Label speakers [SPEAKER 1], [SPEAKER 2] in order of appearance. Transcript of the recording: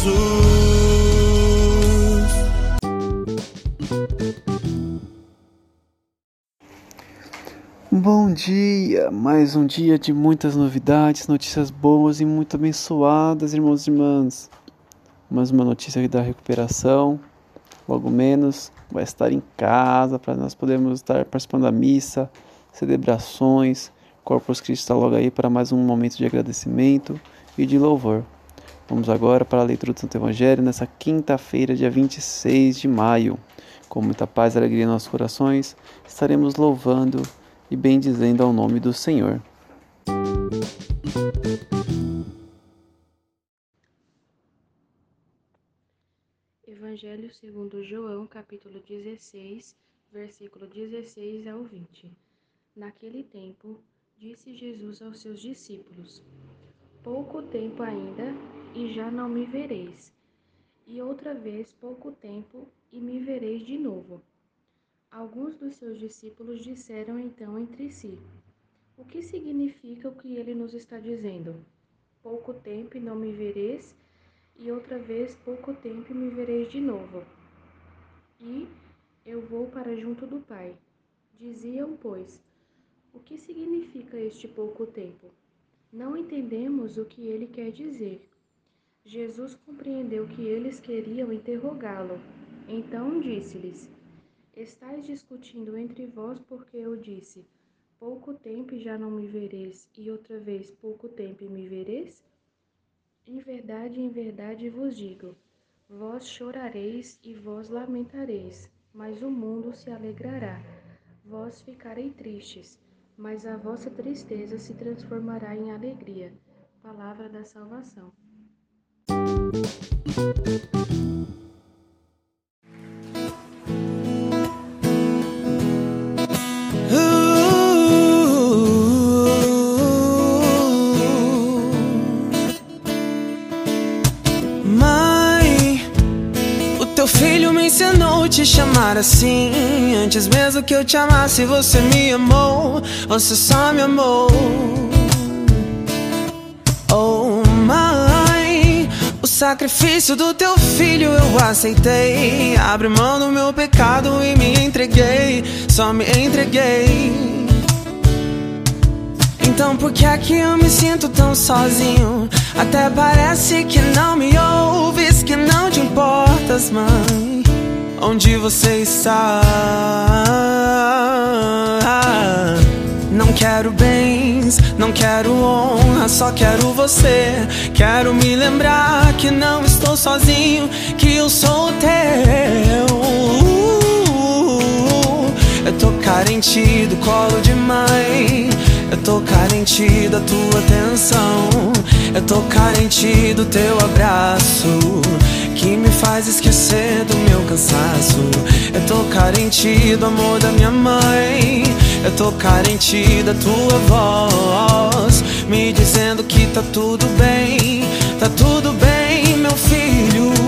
[SPEAKER 1] Jesus.
[SPEAKER 2] Bom dia! Mais um dia de muitas novidades, notícias boas e muito abençoadas, irmãos e irmãs. Mais uma notícia da recuperação. Logo menos vai estar em casa para nós podermos estar participando da missa, celebrações. Corpus Christi está logo aí para mais um momento de agradecimento e de louvor. Vamos agora para a leitura do Santo Evangelho nessa quinta-feira, dia 26 de maio. Com muita paz e alegria em nossos corações, estaremos louvando e bendizendo ao nome do Senhor.
[SPEAKER 3] Evangelho segundo João, capítulo 16, versículo 16 ao 20. Naquele tempo, disse Jesus aos seus discípulos: Pouco tempo ainda, e já não me vereis. E outra vez pouco tempo, e me vereis de novo. Alguns dos seus discípulos disseram então entre si: O que significa o que ele nos está dizendo? Pouco tempo e não me vereis, e outra vez pouco tempo e me vereis de novo. E eu vou para junto do Pai. Diziam, pois, o que significa este pouco tempo? Não entendemos o que ele quer dizer. Jesus compreendeu que eles queriam interrogá-lo. Então disse-lhes: Estais discutindo entre vós porque eu disse: Pouco tempo já não me vereis, e outra vez pouco tempo me vereis? Em verdade, em verdade vos digo: vós chorareis e vós lamentareis, mas o mundo se alegrará. Vós ficarei tristes, mas a vossa tristeza se transformará em alegria. Palavra da salvação.
[SPEAKER 4] Te chamar assim. Antes mesmo que eu te amasse, você me amou. Você só me amou. Sacrifício do teu filho eu aceitei. Abre mão do meu pecado e me entreguei. Só me entreguei. Então por que é que eu me sinto tão sozinho? Até parece que não me ouves, que não te importas, mãe. Onde você está? Não quero bens, não quero honra, só quero você. Quero me lembrar que não estou sozinho, que eu sou teu. Eu tô carente do colo de mãe. Eu tô carente da tua atenção. Eu tô carente do teu abraço. Que me faz esquecer do meu cansaço. Eu tô carente do amor da minha mãe. Eu tô carente da tua voz. Me dizendo que tá tudo bem. Tá tudo bem, meu filho.